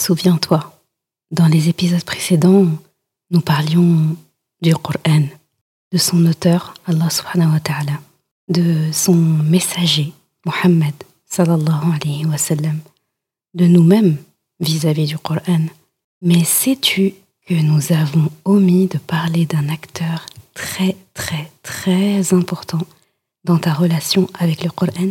Souviens-toi, dans les épisodes précédents, nous parlions du Coran, de son auteur, Allah subhanahu wa ta'ala, de son messager, Muhammad sallallahu de nous-mêmes vis-à-vis du Coran. Mais sais-tu que nous avons omis de parler d'un acteur très très très important dans ta relation avec le Coran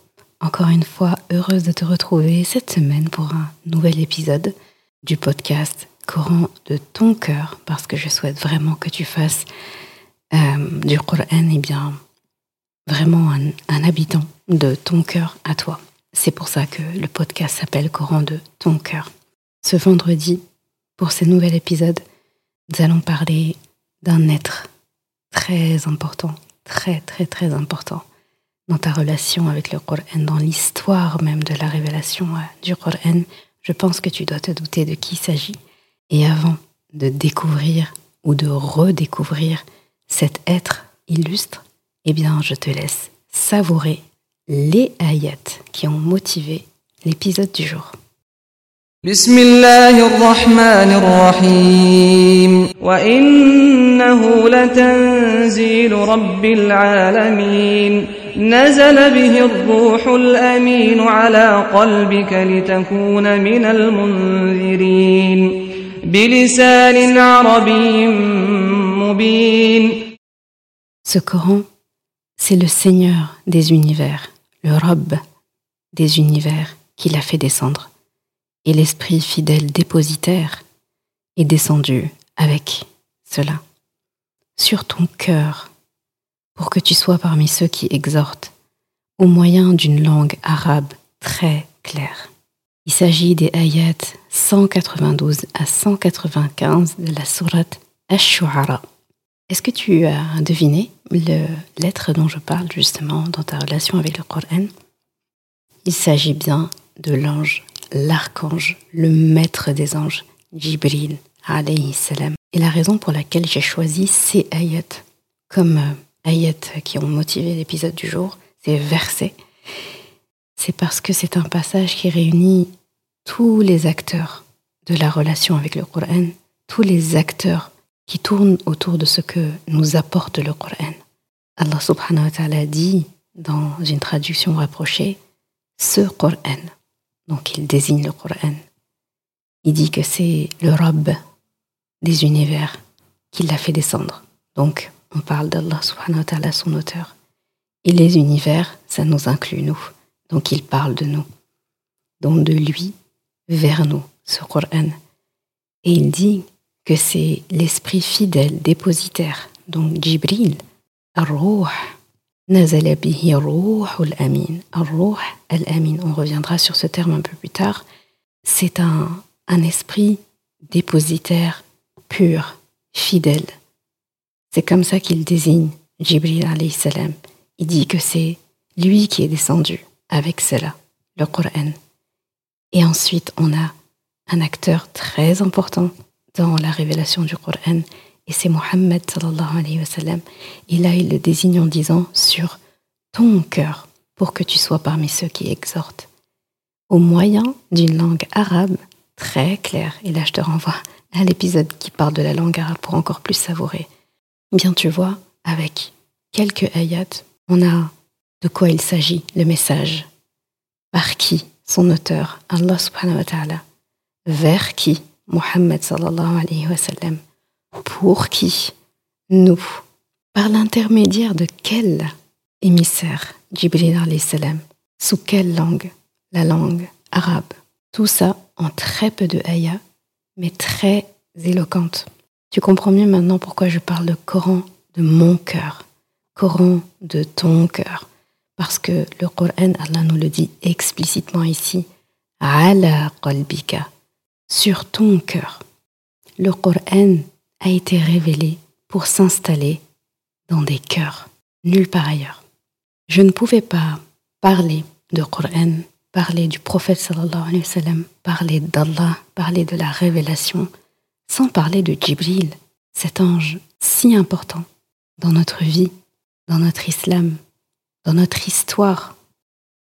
Encore une fois, heureuse de te retrouver cette semaine pour un nouvel épisode du podcast Coran de ton cœur, parce que je souhaite vraiment que tu fasses euh, du Coran, et eh bien, vraiment un, un habitant de ton cœur à toi. C'est pour ça que le podcast s'appelle Coran de ton cœur. Ce vendredi, pour ce nouvel épisode, nous allons parler d'un être très important, très très très important dans ta relation avec le Coran, dans l'histoire même de la révélation euh, du Coran, je pense que tu dois te douter de qui il s'agit. Et avant de découvrir ou de redécouvrir cet être illustre, eh bien, je te laisse savourer les ayats qui ont motivé l'épisode du jour. نزل به الروح الأمين على قلبك لتكون من المنذرين بلسان عربي مبين Ce Coran, c'est le Seigneur des univers, le Rob des univers qui l'a fait descendre. Et l'Esprit fidèle dépositaire est descendu avec cela sur ton cœur pour que tu sois parmi ceux qui exhortent au moyen d'une langue arabe très claire. Il s'agit des ayats 192 à 195 de la sourate Ash-Shu'ara. Est-ce que tu as deviné le lettre dont je parle justement dans ta relation avec le Coran? Il s'agit bien de l'ange, l'archange, le maître des anges, Jibril alayhi salam. Et la raison pour laquelle j'ai choisi ces ayats comme ayats qui ont motivé l'épisode du jour, ces versets, c'est parce que c'est un passage qui réunit tous les acteurs de la relation avec le Coran, tous les acteurs qui tournent autour de ce que nous apporte le Coran. Allah subhanahu wa ta'ala dit dans une traduction rapprochée ce Coran. Donc il désigne le Coran. Il dit que c'est le Rabb des univers qui l'a fait descendre. Donc on parle d'Allah subhanahu wa ta'ala, son auteur. Et les univers, ça nous inclut nous. Donc il parle de nous. Donc de lui vers nous, ce Coran. Et il dit que c'est l'esprit fidèle, dépositaire, donc Jibril, Ar-Ruh, Nazala bihi al-Amin. Ar-Ruh al-Amin, on reviendra sur ce terme un peu plus tard. C'est un, un esprit dépositaire, pur, fidèle, c'est comme ça qu'il désigne Jibril alayhi salam. Il dit que c'est lui qui est descendu avec cela, le Coran. Et ensuite, on a un acteur très important dans la révélation du Coran, et c'est Mohammed sallallahu alayhi. Et là, il le désigne en disant sur ton cœur, pour que tu sois parmi ceux qui exhortent au moyen d'une langue arabe très claire. Et là, je te renvoie à l'épisode qui parle de la langue arabe pour encore plus savourer. Bien, tu vois, avec quelques ayats, on a de quoi il s'agit, le message. Par qui son auteur, Allah subhanahu wa ta'ala, vers qui, Muhammad sallallahu pour qui, nous, par l'intermédiaire de quel émissaire, Jibril alayhi salam, sous quelle langue, la langue arabe. Tout ça en très peu de ayats, mais très éloquente. Tu comprends mieux maintenant pourquoi je parle de Coran de mon cœur, Coran de ton cœur. Parce que le Coran, Allah nous le dit explicitement ici, ala qalbika, sur ton cœur. Le Coran a été révélé pour s'installer dans des cœurs, nulle part ailleurs. Je ne pouvais pas parler de Coran, parler du prophète sallallahu alayhi wa sallam, parler d'Allah, parler de la révélation, sans parler de Jibril, cet ange si important dans notre vie, dans notre islam, dans notre histoire.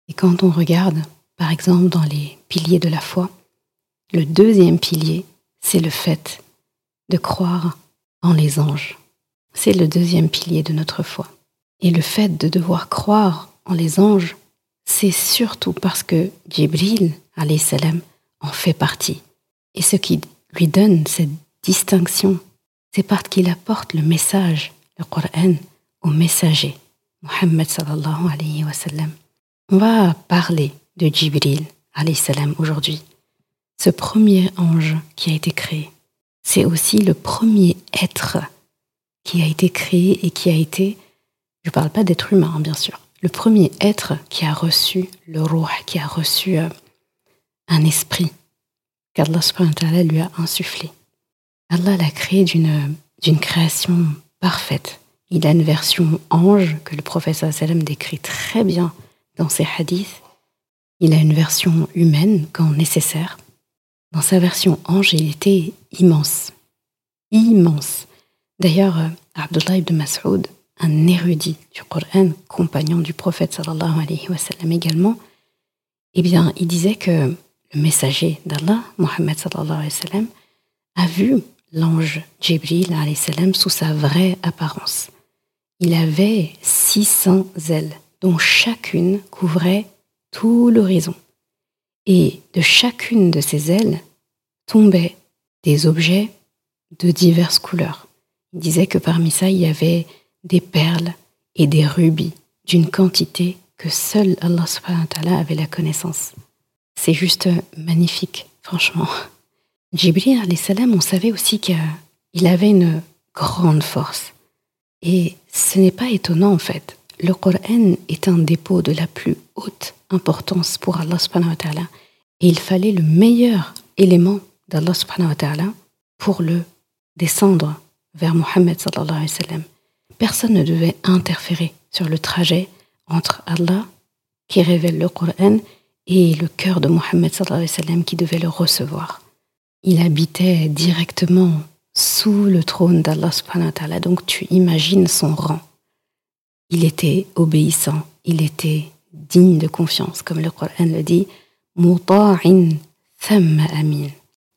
Et quand on regarde, par exemple, dans les piliers de la foi, le deuxième pilier, c'est le fait de croire en les anges. C'est le deuxième pilier de notre foi. Et le fait de devoir croire en les anges, c'est surtout parce que Jibril, salam, en fait partie. Et ce qui lui donne cette distinction, c'est parce qu'il apporte le message, le Coran, au messager, Muhammad sallallahu alayhi wa sallam. On va parler de Jibril alayhi aujourd'hui. Ce premier ange qui a été créé, c'est aussi le premier être qui a été créé et qui a été, je ne parle pas d'être humain bien sûr, le premier être qui a reçu le roi, qui a reçu euh, un esprit qu'Allah lui a insufflé. Allah l'a créé d'une, d'une création parfaite. Il a une version ange que le prophète sallam décrit très bien dans ses hadiths. Il a une version humaine quand nécessaire. Dans sa version ange, il était immense. Immense. D'ailleurs, euh, Abdullah ibn Mas'ud, un érudit du Coran, compagnon du prophète sallallahu alayhi wa sallam également, eh bien, il disait que le messager d'Allah, Mohammed sallallahu alayhi wa sallam, a vu l'ange Jibril salam sous sa vraie apparence. Il avait 600 ailes, dont chacune couvrait tout l'horizon. Et de chacune de ces ailes tombaient des objets de diverses couleurs. Il disait que parmi ça, il y avait des perles et des rubis d'une quantité que seul Allah subhanahu wa ta'ala avait la connaissance. C'est juste magnifique, franchement. Jibril salam, on savait aussi qu'il avait une grande force. Et ce n'est pas étonnant en fait. Le Coran est un dépôt de la plus haute importance pour Allah. Et il fallait le meilleur élément d'Allah pour le descendre vers Mohammed sallallahu alayhi wa sallam. Personne ne devait interférer sur le trajet entre Allah qui révèle le Coran et le cœur de Mohammed qui devait le recevoir. Il habitait directement sous le trône d'Allah. Donc tu imagines son rang. Il était obéissant, il était digne de confiance, comme le Coran le dit.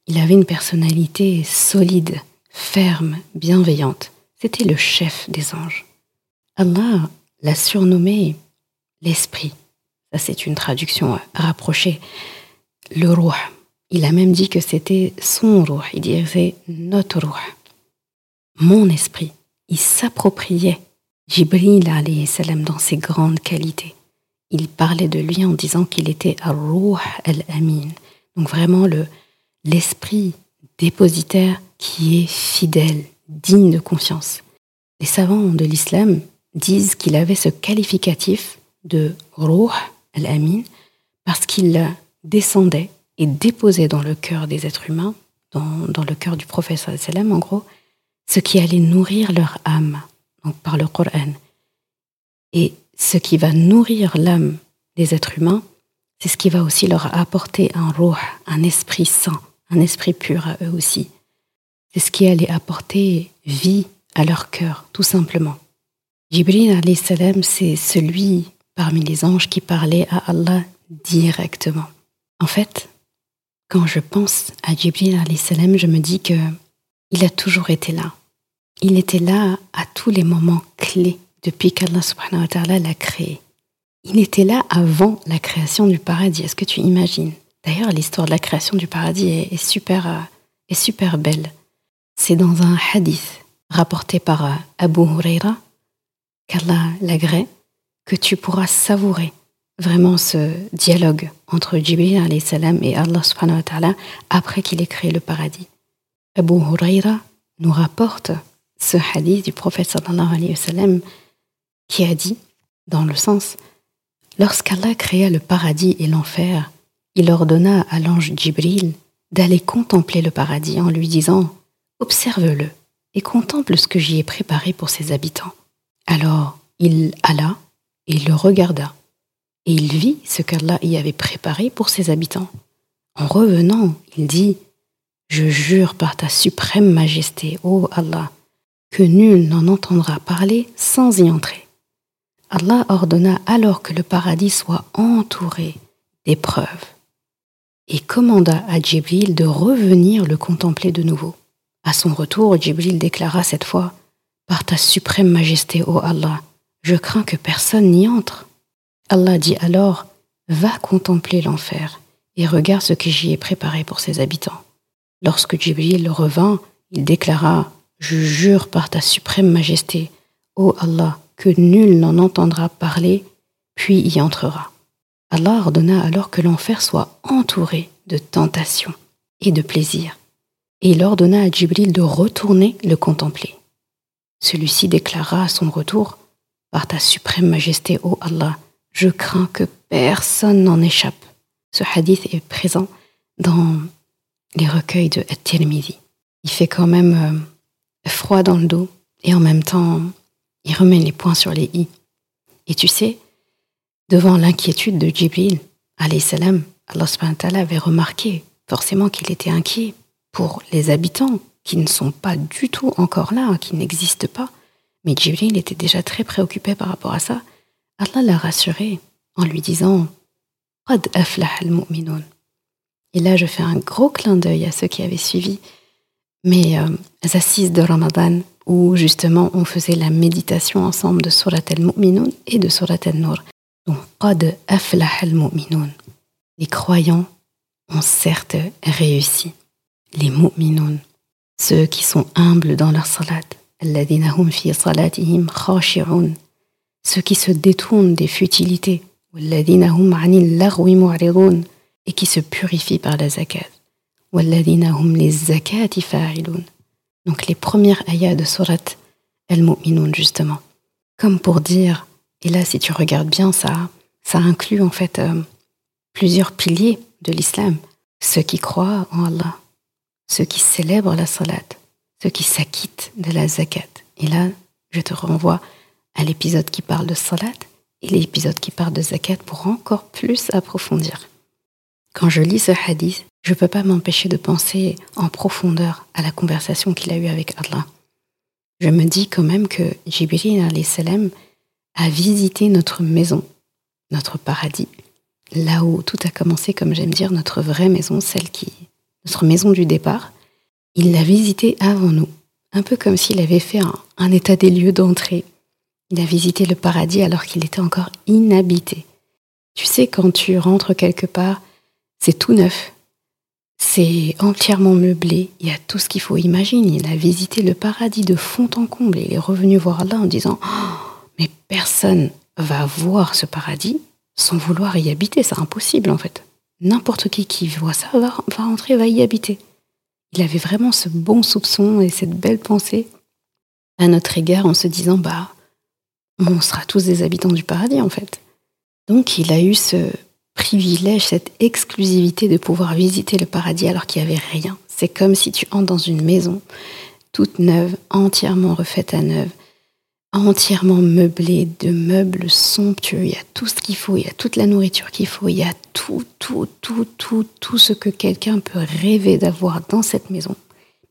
Il avait une personnalité solide, ferme, bienveillante. C'était le chef des anges. Allah l'a surnommé l'esprit. Ça, c'est une traduction rapprochée. Le roi. Il a même dit que c'était son roi, il disait notre roi, mon esprit. Il s'appropriait Jibril salam dans ses grandes qualités. Il parlait de lui en disant qu'il était Ar-Ruh al-Amin. Donc vraiment le l'esprit dépositaire qui est fidèle, digne de confiance. Les savants de l'islam disent qu'il avait ce qualificatif de Ruh al-Amin parce qu'il descendait et déposer dans le cœur des êtres humains, dans, le cœur du prophète en gros, ce qui allait nourrir leur âme, donc par le Coran. Et ce qui va nourrir l'âme des êtres humains, c'est ce qui va aussi leur apporter un ruh, un esprit saint, un esprit pur à eux aussi. C'est ce qui allait apporter vie à leur cœur, tout simplement. Jibril c'est celui parmi les anges qui parlait à Allah directement. En fait, quand je pense à Jibril je me dis que il a toujours été là. Il était là à tous les moments clés depuis qu'Allah l'a créé. Il était là avant la création du paradis. Est-ce que tu imagines? D'ailleurs, l'histoire de la création du paradis est, super, euh, est super belle. C'est dans un hadith rapporté par euh, Abu Huraira, qu'Allah l'agrée, que tu pourras savourer vraiment ce dialogue entre Jibril salam et Allah après qu'il ait créé le paradis. Abu Huraira nous rapporte ce hadith du prophète sallallahu alayhi sallam qui a dit, dans le sens, lorsqu'Allah créa le paradis et l'enfer, il ordonna à l'ange Jibril d'aller contempler le paradis en lui disant Observe-le et contemple ce que j'y ai préparé pour ses habitants. Alors il alla et le regarda, et il vit ce qu'Allah y avait préparé pour ses habitants. En revenant, il dit Je jure par ta suprême majesté, ô Allah, que nul n'en entendra parler sans y entrer. Allah ordonna alors que le paradis soit entouré d'épreuves et commanda à Djibril de revenir le contempler de nouveau. À son retour, Djibril déclara cette fois Par ta suprême majesté, ô Allah, je crains que personne n'y entre. Allah dit alors Va contempler l'enfer et regarde ce que j'y ai préparé pour ses habitants. Lorsque Djibril revint, il déclara Je jure par ta suprême majesté, ô Allah, que nul n'en entendra parler, puis y entrera. Allah ordonna alors que l'enfer soit entouré de tentations et de plaisirs, et il ordonna à Djibril de retourner le contempler. Celui-ci déclara à son retour Par ta suprême majesté, ô Allah, je crains que personne n'en échappe. Ce hadith est présent dans les recueils de At-Tirmidhi. Il fait quand même euh, froid dans le dos et en même temps il remet les points sur les i. Et tu sais, devant l'inquiétude de Jibril, salam, Allah avait remarqué forcément qu'il était inquiet pour les habitants qui ne sont pas du tout encore là, qui n'existent pas. Mais Jibril était déjà très préoccupé par rapport à ça. Allah l'a rassuré en lui disant Qad al-mu'minun. Et là, je fais un gros clin d'œil à ceux qui avaient suivi mes euh, assises de Ramadan où justement on faisait la méditation ensemble de Surat al-Mu'minun et de Surat al-Nur. Donc, Qad aflah al-Mu'minun. Les croyants ont certes réussi. Les Mu'minun, ceux qui sont humbles dans leur salat, ceux qui se détournent des futilités, et qui se purifient par la zakat. donc les premières ayats de Surat Al-Mu'minun, justement. Comme pour dire, et là si tu regardes bien, ça, ça inclut en fait euh, plusieurs piliers de l'islam. Ceux qui croient en Allah, ceux qui célèbrent la salat, ceux qui s'acquittent de la zakat. Et là, je te renvoie à l'épisode qui parle de salat et l'épisode qui parle de zakat pour encore plus approfondir. Quand je lis ce hadith, je ne peux pas m'empêcher de penser en profondeur à la conversation qu'il a eue avec Allah. Je me dis quand même que Jibril a visité notre maison, notre paradis, là où tout a commencé, comme j'aime dire, notre vraie maison, celle qui, notre maison du départ. Il l'a visité avant nous, un peu comme s'il avait fait un, état des lieux d'entrée. Il a visité le paradis alors qu'il était encore inhabité. Tu sais, quand tu rentres quelque part, c'est tout neuf, c'est entièrement meublé, il y a tout ce qu'il faut. imaginer. il a visité le paradis de fond en comble il est revenu voir là en disant oh, Mais personne va voir ce paradis sans vouloir y habiter, c'est impossible en fait. N'importe qui qui voit ça va, va rentrer, va y habiter. Il avait vraiment ce bon soupçon et cette belle pensée à notre égard en se disant Bah, on sera tous des habitants du paradis en fait. Donc il a eu ce privilège, cette exclusivité de pouvoir visiter le paradis alors qu'il n'y avait rien. C'est comme si tu entres dans une maison toute neuve, entièrement refaite à neuve, entièrement meublée de meubles somptueux. Il y a tout ce qu'il faut, il y a toute la nourriture qu'il faut, il y a tout, tout, tout, tout, tout ce que quelqu'un peut rêver d'avoir dans cette maison.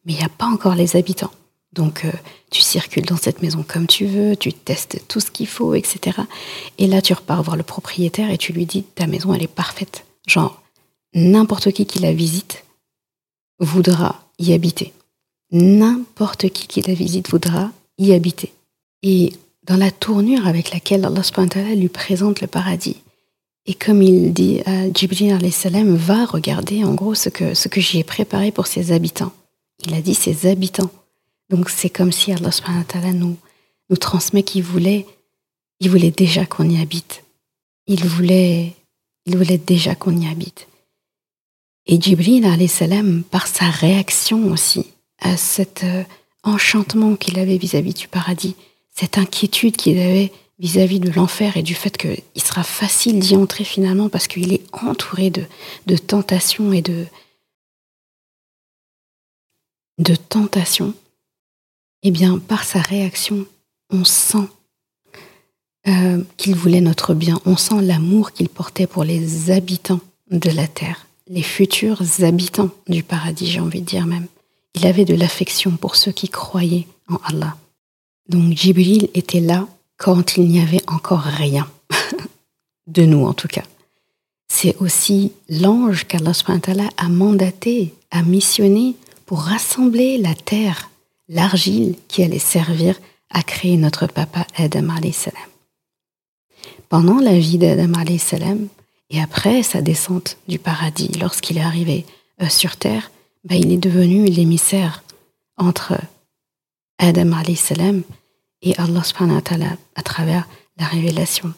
Mais il n'y a pas encore les habitants. Donc, euh, tu circules dans cette maison comme tu veux, tu testes tout ce qu'il faut, etc. Et là, tu repars voir le propriétaire et tu lui dis ta maison, elle est parfaite. Genre, n'importe qui qui la visite voudra y habiter. N'importe qui qui la visite voudra y habiter. Et dans la tournure avec laquelle Allah lui présente le paradis, et comme il dit à Jibril salam, va regarder en gros ce que, ce que j'y ai préparé pour ses habitants. Il a dit ses habitants. Donc c'est comme si Allah nous, nous transmet qu'il voulait, il voulait déjà qu'on y habite. Il voulait, il voulait déjà qu'on y habite. Et Jibril salam, par sa réaction aussi à cet euh, enchantement qu'il avait vis-à-vis -vis du paradis, cette inquiétude qu'il avait vis-à-vis de l'enfer et du fait qu'il sera facile d'y entrer finalement parce qu'il est entouré de, tentations et de, de tentations, eh bien, par sa réaction, on sent euh, qu'il voulait notre bien, on sent l'amour qu'il portait pour les habitants de la terre, les futurs habitants du paradis, j'ai envie de dire même. Il avait de l'affection pour ceux qui croyaient en Allah. Donc Jibril était là quand il n'y avait encore rien, de nous en tout cas. C'est aussi l'ange qu'Allah a mandaté, a missionné pour rassembler la terre, l'argile qui allait servir à créer notre papa Adam salam. Pendant la vie d'Adam salam et après sa descente du paradis, lorsqu'il est arrivé euh, sur terre, bah, il est devenu l'émissaire entre Adam salam et Allah à travers la révélation.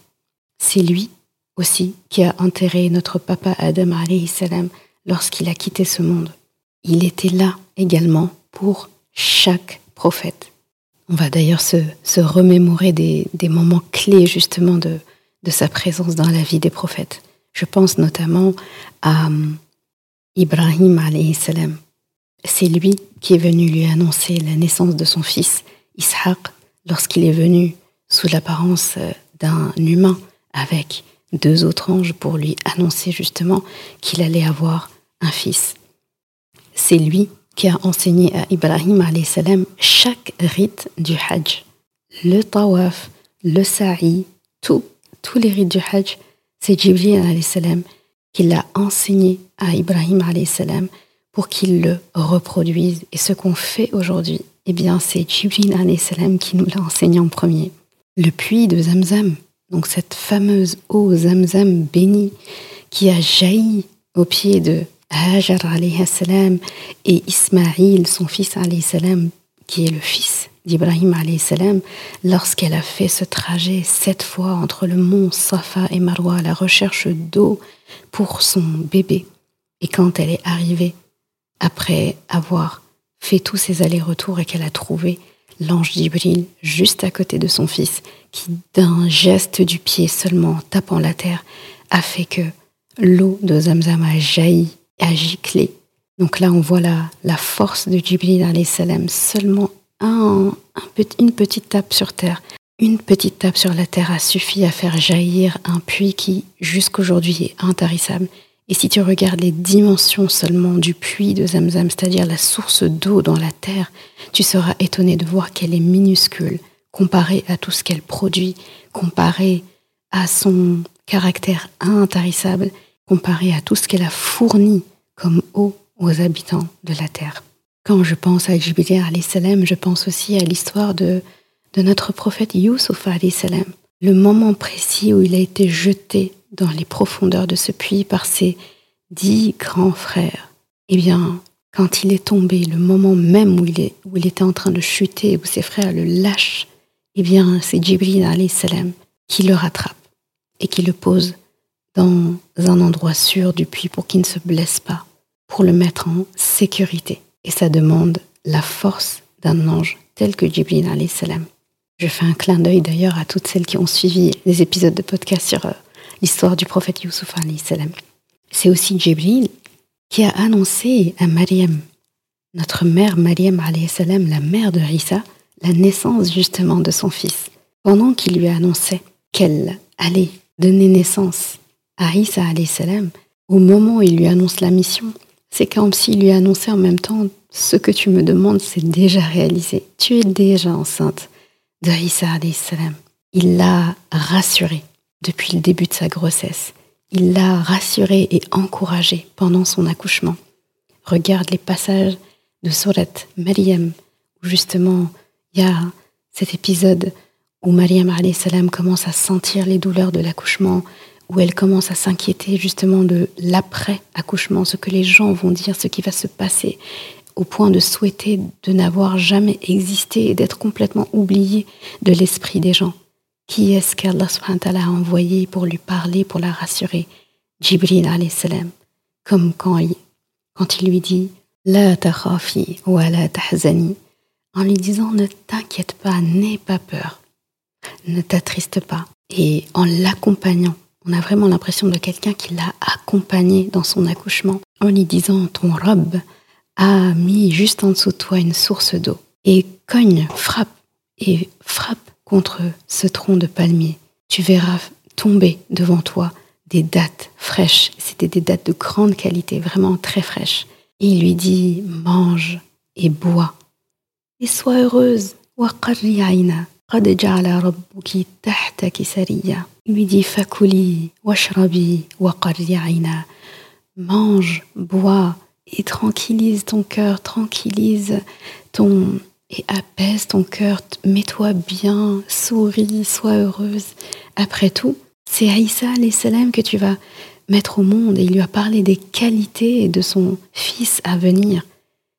C'est lui aussi qui a enterré notre papa Adam salam lorsqu'il a quitté ce monde. Il était là également pour chaque prophète. On va d'ailleurs se, remémorer des, des, moments clés justement de, de sa présence dans la vie des prophètes. Je pense notamment à hum, Ibrahim salam. C'est lui qui est venu lui annoncer la naissance de son fils, Ishaq, lorsqu'il est venu sous l'apparence euh, d'un humain avec deux autres anges pour lui annoncer justement qu'il allait avoir un fils. C'est lui qui a enseigné à Ibrahim salam chaque rite du Hajj. Le tawaf, le sa'i, tous les rites du Hajj, c'est Jibril salam qui l'a enseigné à Ibrahim salam pour qu'il le reproduise. Et ce qu'on fait aujourd'hui, eh bien, c'est Jibril salam qui nous l'a enseigné en premier. Le puits de Zamzam, donc cette fameuse eau Zamzam bénie qui a jailli au pied de Hajar salam et Ismaïl, son fils salam, qui est le fils d'Ibrahim salam, lorsqu'elle a fait ce trajet sept fois entre le mont Safa et Marwa à la recherche d'eau pour son bébé. Et quand elle est arrivée, après avoir fait tous ses allers-retours et qu'elle a trouvé l'ange d'Ibril juste à côté de son fils, qui d'un geste du pied seulement tapant la terre, a fait que l'eau de Zamzam a jailli, a giclé. Donc là, on voit la, la force de Jibril salam, seulement un, une petite tape sur terre. Une petite tape sur la terre a suffi à faire jaillir un puits qui, jusqu'aujourd'hui, est intarissable et si tu regardes les dimensions seulement du puits de Zamzam, c'est-à-dire la source d'eau dans la terre, tu seras étonné de voir qu'elle est minuscule comparée à tout ce qu'elle produit, comparée à son caractère intarissable, comparée à tout ce qu'elle a fourni comme eau aux habitants de la terre. Quand je pense à Jibril je pense aussi à l'histoire de, notre prophète Yusuf salam, le moment précis où il a été jeté dans les profondeurs de ce puits par ses dix grands frères. Eh bien, quand il est tombé, le moment même où il, est, où il était en train de chuter, où ses frères le lâchent, eh bien, c'est Jibril salam qui le rattrape et qui le pose dans un endroit sûr du puits pour qu'il ne se blesse pas, pour le mettre en sécurité. Et ça demande la force d'un ange tel que Jibril salam. Je fais un clin d'œil d'ailleurs à toutes celles qui ont suivi les épisodes de podcast sur euh, l'histoire du prophète Youssouf. C'est aussi Jibril qui a annoncé à Mariam, notre mère Mariam salam, la mère de Rissa, la naissance justement de son fils. Pendant qu'il lui annonçait qu'elle allait donner naissance à Issa salam, au moment où il lui annonce la mission, c'est comme s'il lui annonçait en même temps ce que tu me demandes, c'est déjà réalisé. Tu es déjà enceinte de Issa salam. Il l'a rassurée depuis le début de sa grossesse il l'a rassurée et encouragée pendant son accouchement. Regarde les passages de Surat Maryam, où justement il y a cet épisode où Maryam salam commence à sentir les douleurs de l'accouchement, où elle commence à s'inquiéter justement de l'après-accouchement, ce que les gens vont dire, ce qui va se passer, au point de souhaiter de n'avoir jamais existé et d'être complètement oubliée de l'esprit des gens. Qui est-ce qu'Allah a envoyé pour lui parler, pour la rassurer? Jibril salam. Comme quand il, quand il lui dit La takhafi wa la tahzani, en lui disant Ne t'inquiète pas, n'aie pas peur, ne t'attriste pas. Et en l'accompagnant, on a vraiment l'impression de quelqu'un qui l'a accompagné dans son accouchement, en lui disant Ton robe a mis juste en dessous de toi une source d'eau. Et cogne, frappe, et frappe contre ce tronc de palmier. Tu verras tomber devant toi des dattes fraîches. C'était des dattes de grande qualité, vraiment très fraîches. Il lui dit Mange et bois. Et sois heureuse. Il lui dit Fakuli, washrabi, Mange, bois et tranquillise ton cœur, tranquillise ton et apaise ton cœur, mets-toi bien, souris, sois heureuse. Après tout, c'est Aïssa salam que tu vas mettre au monde et il lui a parlé des qualités de son fils à venir.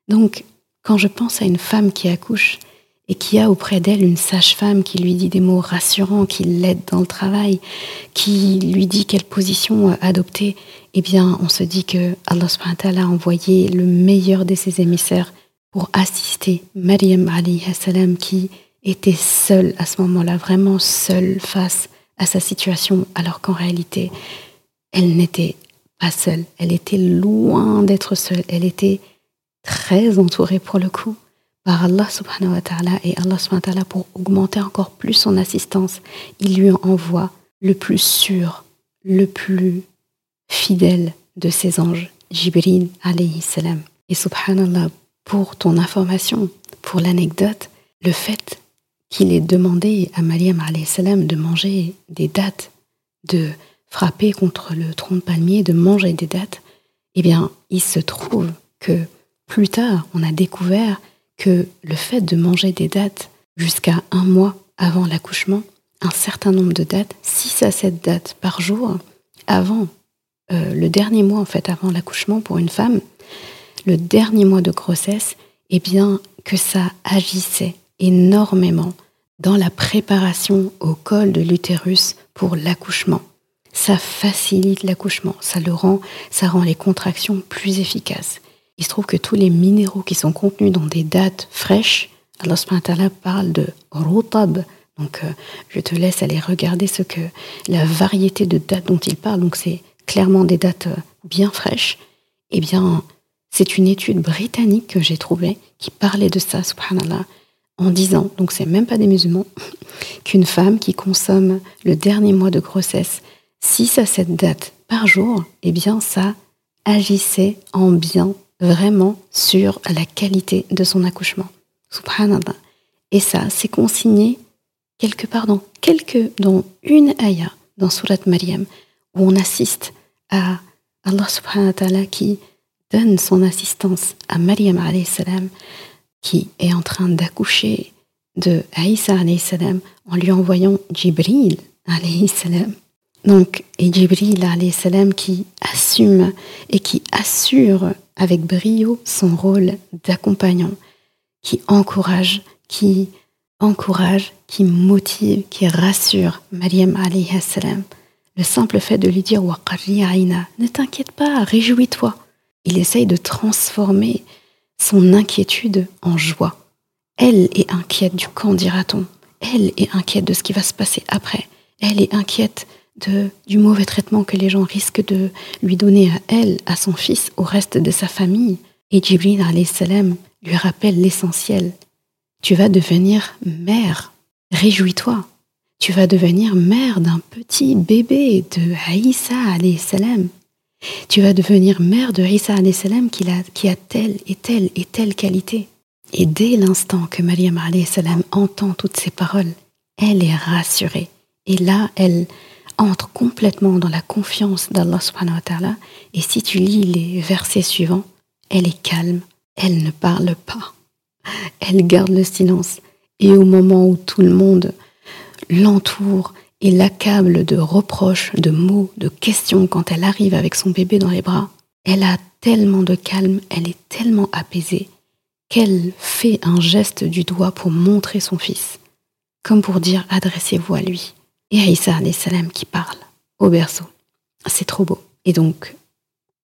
Donc, quand je pense à une femme qui accouche et qui a auprès d'elle une sage-femme qui lui dit des mots rassurants, qui l'aide dans le travail, qui lui dit quelle position adopter, eh bien, on se dit que Allah a envoyé le meilleur de ses émissaires pour assister Maryam salam qui était seule à ce moment-là, vraiment seule face à sa situation, alors qu'en réalité, elle n'était pas seule, elle était loin d'être seule, elle était très entourée pour le coup par Allah subhanahu wa ta'ala et Allah subhanahu wa ta'ala pour augmenter encore plus son assistance, il lui envoie le plus sûr, le plus fidèle de ses anges, Jibril alayhi salam. Et subhanallah, pour ton information, pour l'anecdote, le fait qu'il ait demandé à Mariam salam de manger des dattes, de frapper contre le tronc de palmier, de manger des dattes, eh bien, il se trouve que plus tard, on a découvert que le fait de manger des dattes jusqu'à un mois avant l'accouchement, un certain nombre de dates, 6 à 7 dates par jour, avant euh, le dernier mois en fait avant l'accouchement pour une femme, le dernier mois de grossesse, eh bien, que ça agissait énormément dans la préparation au col de l'utérus pour l'accouchement. Ça facilite l'accouchement, ça le rend, ça rend les contractions plus efficaces. Il se trouve que tous les minéraux qui sont contenus dans des dates fraîches, Allah parle de rotab. Donc, euh, je te laisse aller regarder ce que la variété de dates dont il parle. Donc, c'est clairement des dates euh, bien fraîches. Eh bien, c'est une étude britannique que j'ai trouvée qui parlait de ça, subhanallah, en disant, donc c'est même pas des musulmans, qu'une femme qui consomme le dernier mois de grossesse 6 à 7 dates par jour, eh bien ça agissait en bien vraiment sur la qualité de son accouchement. Subhanallah. Et ça, c'est consigné quelque part dans, quelque, dans une ayah dans Surat Maryam, où on assiste à Allah subhanahu wa ta'ala qui donne son assistance à Maryam salam qui est en train d'accoucher de Aïssa salam en lui envoyant Jibril salam. Donc, et Jibril salam qui assume et qui assure avec brio son rôle d'accompagnant, qui encourage, qui encourage, qui motive, qui rassure Maryam salam. Le simple fait de lui dire ne t'inquiète pas, réjouis-toi il essaye de transformer son inquiétude en joie. Elle est inquiète du quand dira-t-on. Elle est inquiète de ce qui va se passer après. Elle est inquiète du mauvais traitement que les gens risquent de lui donner à elle, à son fils, au reste de sa famille. Et Jibril salam lui rappelle l'essentiel. Tu vas devenir mère. Réjouis-toi. Tu vas devenir mère d'un petit bébé de Aïssa salam. Tu vas devenir mère de Isa salam qui a, qui a telle et telle et telle qualité. Et dès l'instant que Maryam salam entend toutes ces paroles, elle est rassurée. Et là, elle, entre complètement dans la confiance d'Allah subhanahu wa ta'ala. Et si tu lis les versets suivants, elle est calme, elle ne parle pas, elle garde le silence. Et au moment où tout le monde l'entoure et l'accable de reproches, de mots, de questions quand elle arrive avec son bébé dans les bras, elle a tellement de calme, elle est tellement apaisée qu'elle fait un geste du doigt pour montrer son fils, comme pour dire adressez-vous à lui. Et Aïssa salam qui parle au berceau. C'est trop beau. Et donc,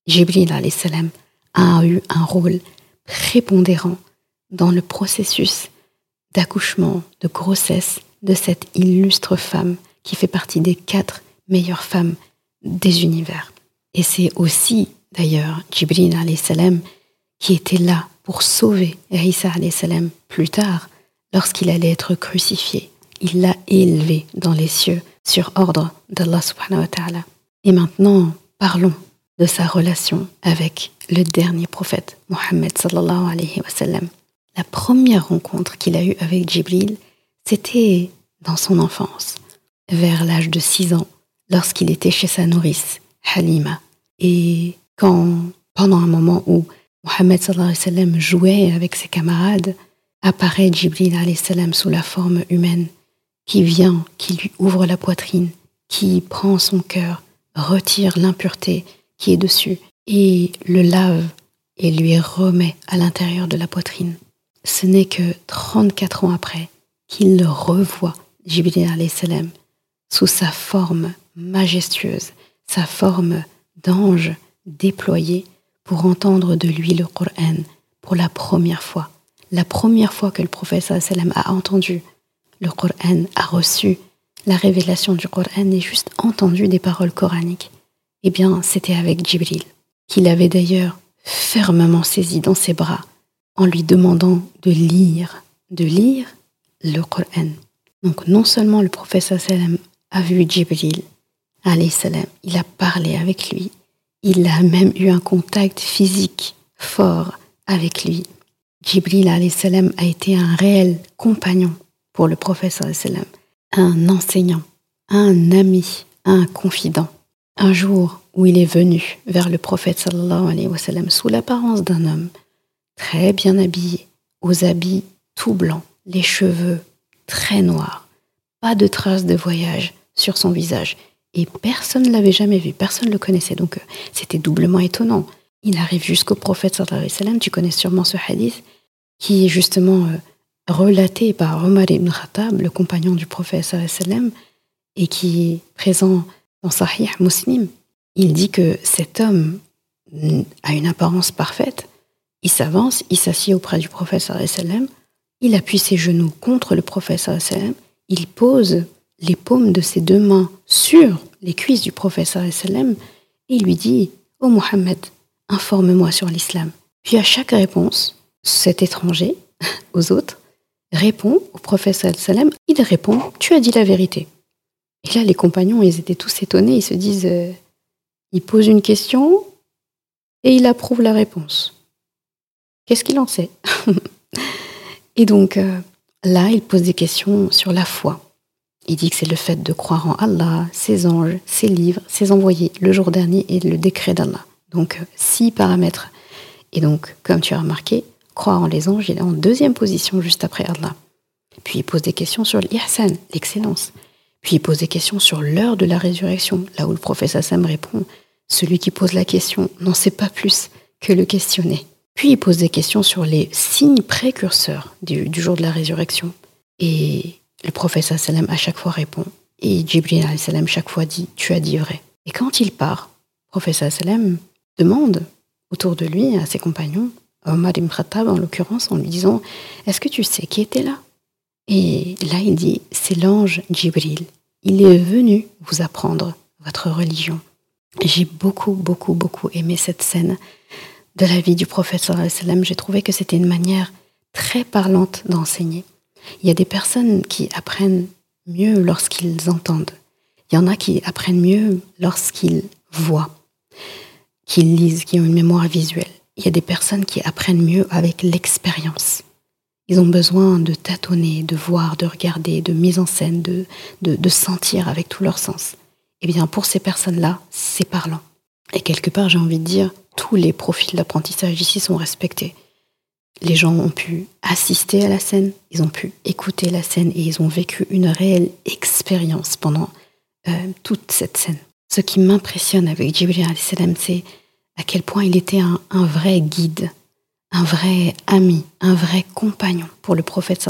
Jibril salam a eu un rôle prépondérant dans le processus d'accouchement, de grossesse de cette illustre femme qui fait partie des quatre meilleures femmes des univers. Et c'est aussi, d'ailleurs, Jibril salam qui était là pour sauver Isa salam plus tard, lorsqu'il allait être crucifié. Il l'a élevé dans les cieux sur ordre d'Allah. Et maintenant, parlons de sa relation avec le dernier prophète, Mohammed sallallahu alayhi wa sallam. La première rencontre qu'il a eue avec Jibril, c'était dans son enfance, vers l'âge de 6 ans, lorsqu'il était chez sa nourrice, Halima. Et quand, pendant un moment où Mohammed sallam jouait avec ses camarades, apparaît Jibril salam sous la forme humaine, qui vient, qui lui ouvre la poitrine, qui prend son cœur, retire l'impureté qui est dessus et le lave et lui remet à l'intérieur de la poitrine. Ce n'est que 34 ans après qu'il le revoit Jibril salam sous sa forme majestueuse, sa forme d'ange déployé pour entendre de lui le Coran pour la première fois. La première fois que le prophète a entendu le Coran, a reçu la révélation du Coran et juste entendu des paroles coraniques, eh bien, c'était avec Jibril, qu'il avait d'ailleurs fermement saisi dans ses bras en lui demandant de lire, de lire le Coran. Donc non seulement le prophète a vu Jibril, salam, il a parlé avec lui, il a même eu un contact physique fort avec lui. Jibril salam a été un réel compagnon pour le prophète un enseignant, un ami, un confident. Un jour où il est venu vers le prophète sous l'apparence d'un homme, très bien habillé, aux habits tout blancs, les cheveux très noir, pas de traces de voyage sur son visage. Et personne ne l'avait jamais vu, personne ne le connaissait. Donc euh, c'était doublement étonnant. Il arrive jusqu'au prophète sallallahu tu connais sûrement ce hadith, qui est justement euh, relaté par Omar ibn Khattab, le compagnon du prophète sallallahu et qui est présent dans Sahih Muslim. Il dit que cet homme a une apparence parfaite, il s'avance, il s'assied auprès du prophète sallallahu il appuie ses genoux contre le prophète sallam, il pose les paumes de ses deux mains sur les cuisses du sallam et il lui dit Ô oh Mohammed, informe-moi sur l'islam. Puis à chaque réponse, cet étranger, aux autres, répond au prophète sallam, il répond Tu as dit la vérité. Et là, les compagnons, ils étaient tous étonnés, ils se disent euh, Il pose une question et il approuve la réponse. Qu'est-ce qu'il en sait? Et donc euh, là, il pose des questions sur la foi. Il dit que c'est le fait de croire en Allah, ses anges, ses livres, ses envoyés, le jour dernier et le décret d'Allah. Donc euh, six paramètres. Et donc, comme tu as remarqué, croire en les anges, est en deuxième position juste après Allah. Puis il pose des questions sur l'ihsan, l'excellence. Puis il pose des questions sur l'heure de la résurrection, là où le professeur Sam répond, celui qui pose la question n'en sait pas plus que le questionné. Puis il pose des questions sur les signes précurseurs du, jour de la résurrection. Et le prophète sallam à chaque fois répond. Et Jibril sallam chaque fois dit Tu as dit vrai. Et quand il part, le prophète demande autour de lui, à ses compagnons, à Omar ibn Khattab en l'occurrence, en lui disant Est-ce que tu sais qui était là? Et là il dit C'est l'ange Jibril. Il est venu vous apprendre votre religion. J'ai beaucoup, beaucoup, beaucoup aimé cette scène de la vie du prophète j'ai trouvé que c'était une manière très parlante d'enseigner. Il y a des personnes qui apprennent mieux lorsqu'ils entendent. Il y en a qui apprennent mieux lorsqu'ils voient, qu'ils lisent, qui ont une mémoire visuelle. Il y a des personnes qui apprennent mieux avec l'expérience. Ils ont besoin de tâtonner, de voir, de regarder, de mise en scène, de, de, sentir avec tous leurs sens. eh bien pour ces personnes-là, c'est parlant. Et quelque part, j'ai envie de dire, tous les profils d'apprentissage ici sont respectés. Les gens ont pu assister à la scène, ils ont pu écouter la scène et ils ont vécu une réelle expérience pendant euh, toute cette scène. Ce qui m'impressionne avec Jibril salam, c'est à quel point il était un, vrai guide, un vrai ami, un vrai compagnon pour le prophète.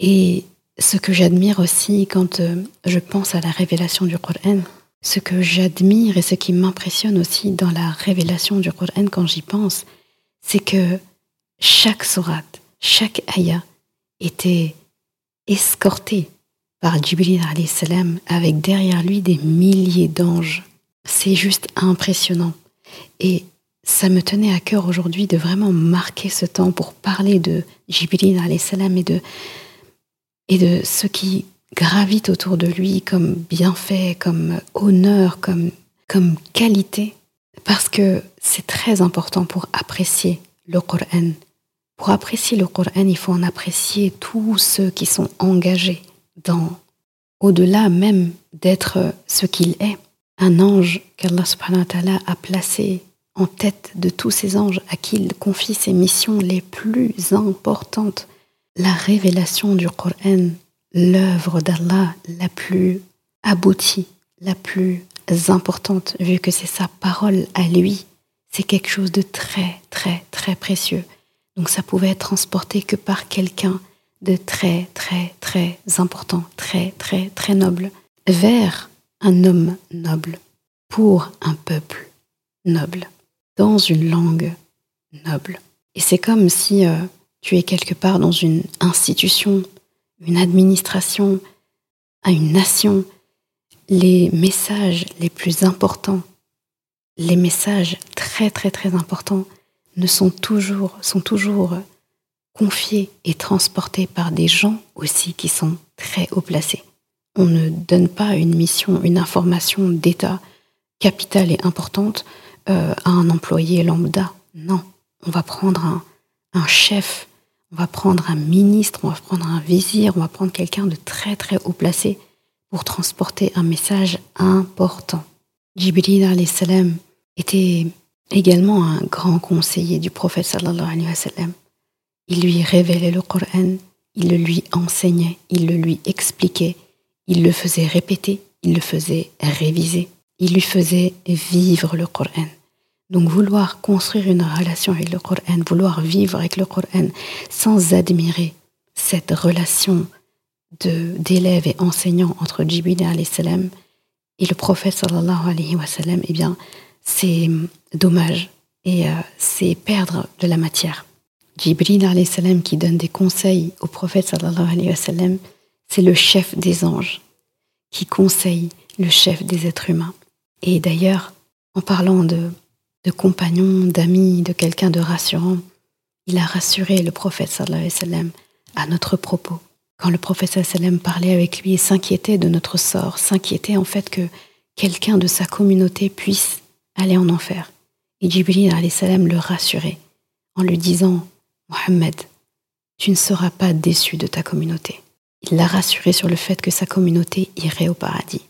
Et ce que j'admire aussi quand euh, je pense à la révélation du Coran, ce que j'admire et ce qui m'impressionne aussi dans la révélation du Coran quand j'y pense, c'est que chaque sourate, chaque ayah était escorté par Jibril salam avec derrière lui des milliers d'anges. C'est juste impressionnant. Et ça me tenait à cœur aujourd'hui de vraiment marquer ce temps pour parler de Jibril salam et de, et de ce qui gravite autour de lui comme bienfait, comme honneur, comme, comme qualité. Parce que c'est très important pour apprécier le Coran. Pour apprécier le Coran, il faut en apprécier tous ceux qui sont engagés dans, au-delà même d'être ce qu'il est, un ange qu'Allah subhanahu wa ta'ala a placé en tête de tous ces anges à qui il confie ses missions les plus importantes. La révélation du Coran, l'œuvre d'Allah la plus aboutie, la plus importante, vu que c'est sa parole à lui, c'est quelque chose de très, très, très précieux. Donc ça pouvait être transporté que par quelqu'un de très, très, très important, très, très, très noble, vers un homme noble, pour un peuple noble, dans une langue noble. Et c'est comme si euh, tu es quelque part dans une institution, une administration, à une nation, les messages les plus importants, les messages très très très importants ne sont toujours, sont toujours confiés et transportés par des gens aussi qui sont très haut placés. On ne donne pas une mission, une information d'État capitale et importante euh, à un employé lambda. Non, on va prendre un, un chef, on va prendre un ministre, on va prendre un vizir, on va prendre quelqu'un de très très haut placé pour transporter un message important. Jibril salam était également un grand conseiller du prophète sallallahu alayhi wa sallam. Il lui révélait le Coran, il le lui enseignait, il le lui expliquait, il le faisait répéter, il le faisait réviser, il lui faisait vivre le Coran. Donc vouloir construire une relation avec le Coran, vouloir vivre avec le Coran sans admirer cette relation d'élève et enseignant entre Jibril et le prophète sallallahu alayhi wa sallam, eh bien, c'est dommage et euh, c'est perdre de la matière. Jibril salam qui donne des conseils au prophète sallallahu alayhi wa c'est le chef des anges qui conseille le chef des êtres humains. Et d'ailleurs, en parlant de, de compagnons, d'amis, de quelqu'un de rassurant, il a rassuré le prophète sallallahu alayhi wa à notre propos. Quand le prophète sallallahu alayhi wa parlait avec lui et s'inquiétait de notre sort, s'inquiétait en fait que quelqu'un de sa communauté puisse aller en enfer. Et Jibril salam le rassurait en lui disant Mohammed, tu ne seras pas déçu de ta communauté. Il l'a rassuré sur le fait que sa communauté irait au paradis.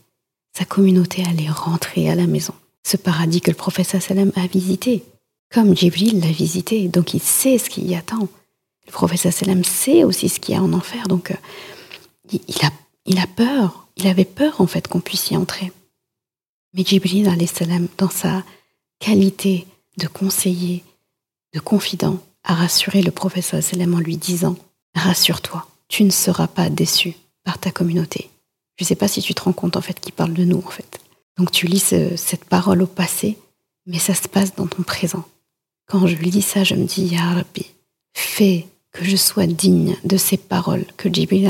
Sa communauté allait rentrer à la maison. Ce paradis que le prophète sallam a visité, comme Jibril l'a visité, donc il sait ce qui y attend. Le prophète sallam sait aussi ce qu'il y a en enfer, donc euh, il, a, il a peur. Il avait peur en fait qu'on puisse y entrer. Mais Jibril dans sa qualité de conseiller, de confident, a rassuré le professeur en lui disant Rassure-toi, tu ne seras pas déçu par ta communauté. Je ne sais pas si tu te rends compte en fait qu'il parle de nous en fait. Donc tu lis cette parole au passé, mais ça se passe dans ton présent. Quand je lis ça, je me dis Ya Rabbi, fais que je sois digne de ces paroles que Jibril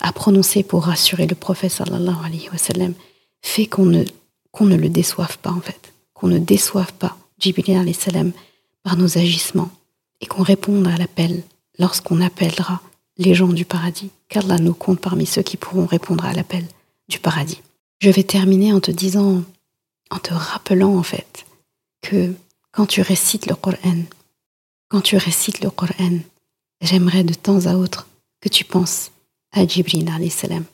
a prononcées pour rassurer le prophète sallallahu alayhi wa sallam fait qu'on ne, ne le déçoive pas en fait, qu'on ne déçoive pas Jibril salam par nos agissements et qu'on réponde à l'appel lorsqu'on appellera les gens du paradis, qu'Allah nous compte parmi ceux qui pourront répondre à l'appel du paradis. Je vais terminer en te disant, en te rappelant en fait, que quand tu récites le Coran, quand tu récites le Coran, j'aimerais de temps à autre que tu penses à Jibril salam,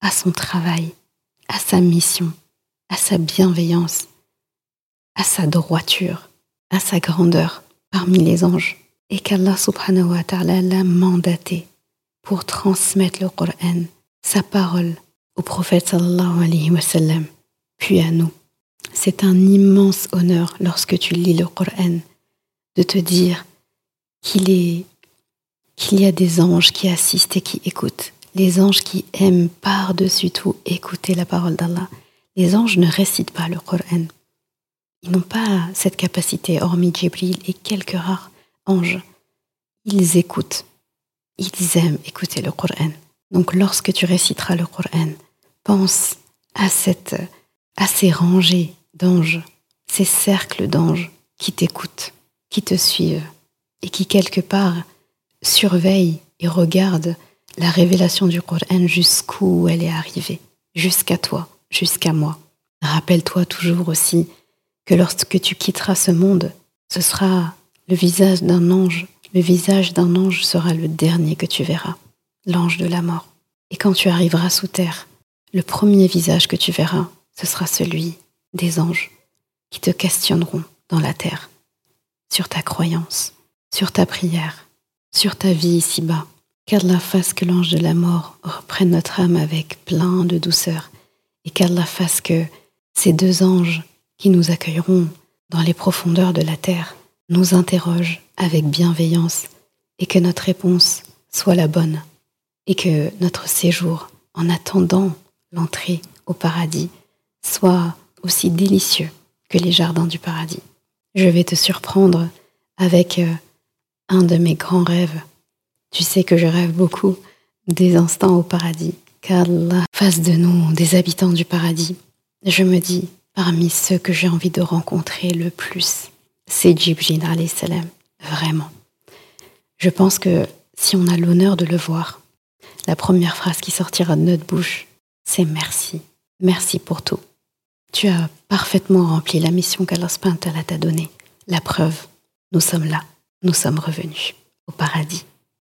à son travail, à sa mission, à sa bienveillance, à sa droiture, à sa grandeur parmi les anges, et qu'Allah subhanahu wa ta'ala l'a mandaté pour transmettre le Coran, sa parole, au prophète sallallahu alayhi wa sallam, puis à nous. C'est un immense honneur lorsque tu lis le Coran de te dire qu'il y a des anges qui assistent et qui écoutent, les anges qui aiment par-dessus tout écouter la parole d'Allah. Les anges ne récitent pas le Coran. Ils n'ont pas cette capacité, hormis Jibril et quelques rares anges. Ils écoutent. Ils aiment écouter le Coran. Donc lorsque tu réciteras le Coran, pense à, cette, à ces rangées d'anges, ces cercles d'anges qui t'écoutent, qui te suivent et qui quelque part surveillent et regardent la révélation du Coran jusqu'où elle est arrivée, jusqu'à toi, jusqu'à moi. Rappelle-toi toujours aussi que lorsque tu quitteras ce monde, ce sera le visage d'un ange. Le visage d'un ange sera le dernier que tu verras, l'ange de la mort. Et quand tu arriveras sous terre, le premier visage que tu verras, ce sera celui des anges qui te questionneront dans la terre sur ta croyance, sur ta prière, sur ta vie ici-bas. Qu'Allah fasse que l'ange de la mort reprenne notre âme avec plein de douceur et qu'Allah fasse que ces deux anges qui nous accueilleront dans les profondeurs de la terre nous interrogent avec bienveillance et que notre réponse soit la bonne et que notre séjour en attendant l'entrée au paradis soit aussi délicieux que les jardins du paradis. Je vais te surprendre avec euh, un de mes grands rêves. Tu sais que je rêve beaucoup des instants au paradis, qu'Allah fasse de nous des habitants du paradis. Je me dis, parmi ceux que j'ai envie de rencontrer le plus, c'est Jibril salam, vraiment. Je pense que si on a l'honneur de le voir, la première phrase qui sortira de notre bouche, c'est merci. Merci pour tout. Tu as parfaitement rempli la mission qu'Allah t'a donnée. La preuve, nous sommes là, nous sommes revenus au paradis,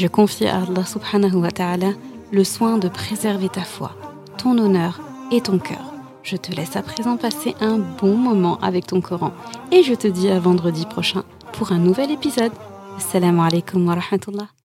Je confie à Allah subhanahu wa ta'ala le soin de préserver ta foi, ton honneur et ton cœur. Je te laisse à présent passer un bon moment avec ton Coran et je te dis à vendredi prochain pour un nouvel épisode. Assalamu alaikum wa rahmatullah.